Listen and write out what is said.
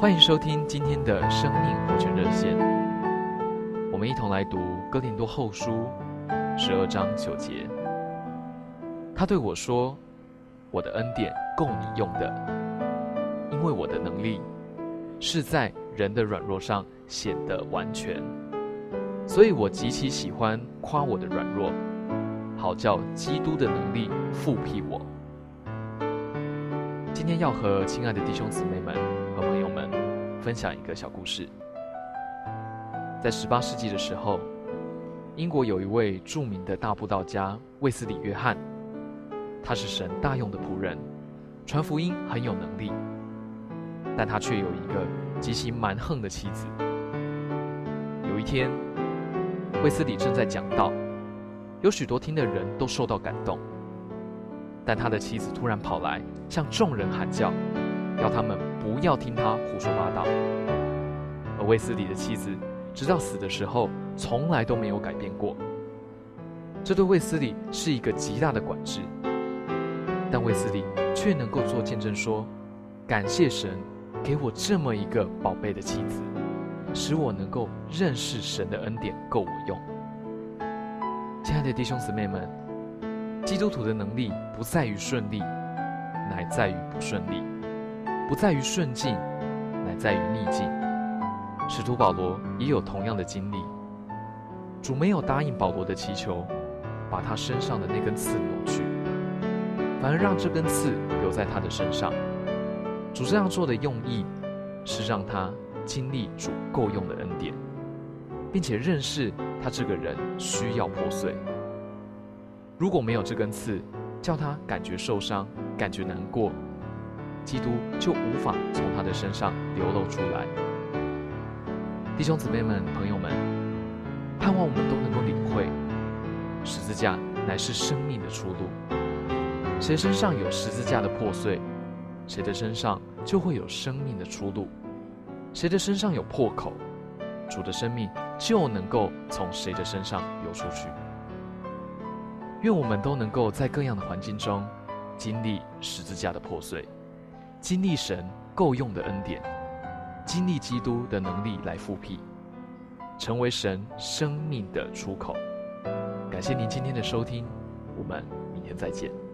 欢迎收听今天的生命活泉热线。我们一同来读哥林多后书十二章九节。他对我说：“我的恩典够你用的，因为我的能力是在人的软弱上显得完全。所以我极其喜欢夸我的软弱，好叫基督的能力覆庇我。”今天要和亲爱的弟兄姊妹们和朋友们分享一个小故事。在十八世纪的时候，英国有一位著名的大布道家卫斯理约翰，他是神大用的仆人，传福音很有能力，但他却有一个极其蛮横的妻子。有一天，卫斯理正在讲道，有许多听的人都受到感动。但他的妻子突然跑来，向众人喊叫，要他们不要听他胡说八道。而卫斯理的妻子，直到死的时候，从来都没有改变过。这对卫斯理是一个极大的管制，但卫斯理却能够做见证说：“感谢神给我这么一个宝贝的妻子，使我能够认识神的恩典够我用。”亲爱的弟兄姊妹们。基督徒的能力不在于顺利，乃在于不顺利；不在于顺境，乃在于逆境。使徒保罗也有同样的经历。主没有答应保罗的祈求，把他身上的那根刺挪去，反而让这根刺留在他的身上。主这样做的用意，是让他经历主够用的恩典，并且认识他这个人需要破碎。如果没有这根刺，叫他感觉受伤、感觉难过，基督就无法从他的身上流露出来。弟兄姊妹们、朋友们，盼望我们都能够领会，十字架乃是生命的出路。谁身上有十字架的破碎，谁的身上就会有生命的出路；谁的身上有破口，主的生命就能够从谁的身上流出去。愿我们都能够在各样的环境中经历十字架的破碎，经历神够用的恩典，经历基督的能力来复辟，成为神生命的出口。感谢您今天的收听，我们明天再见。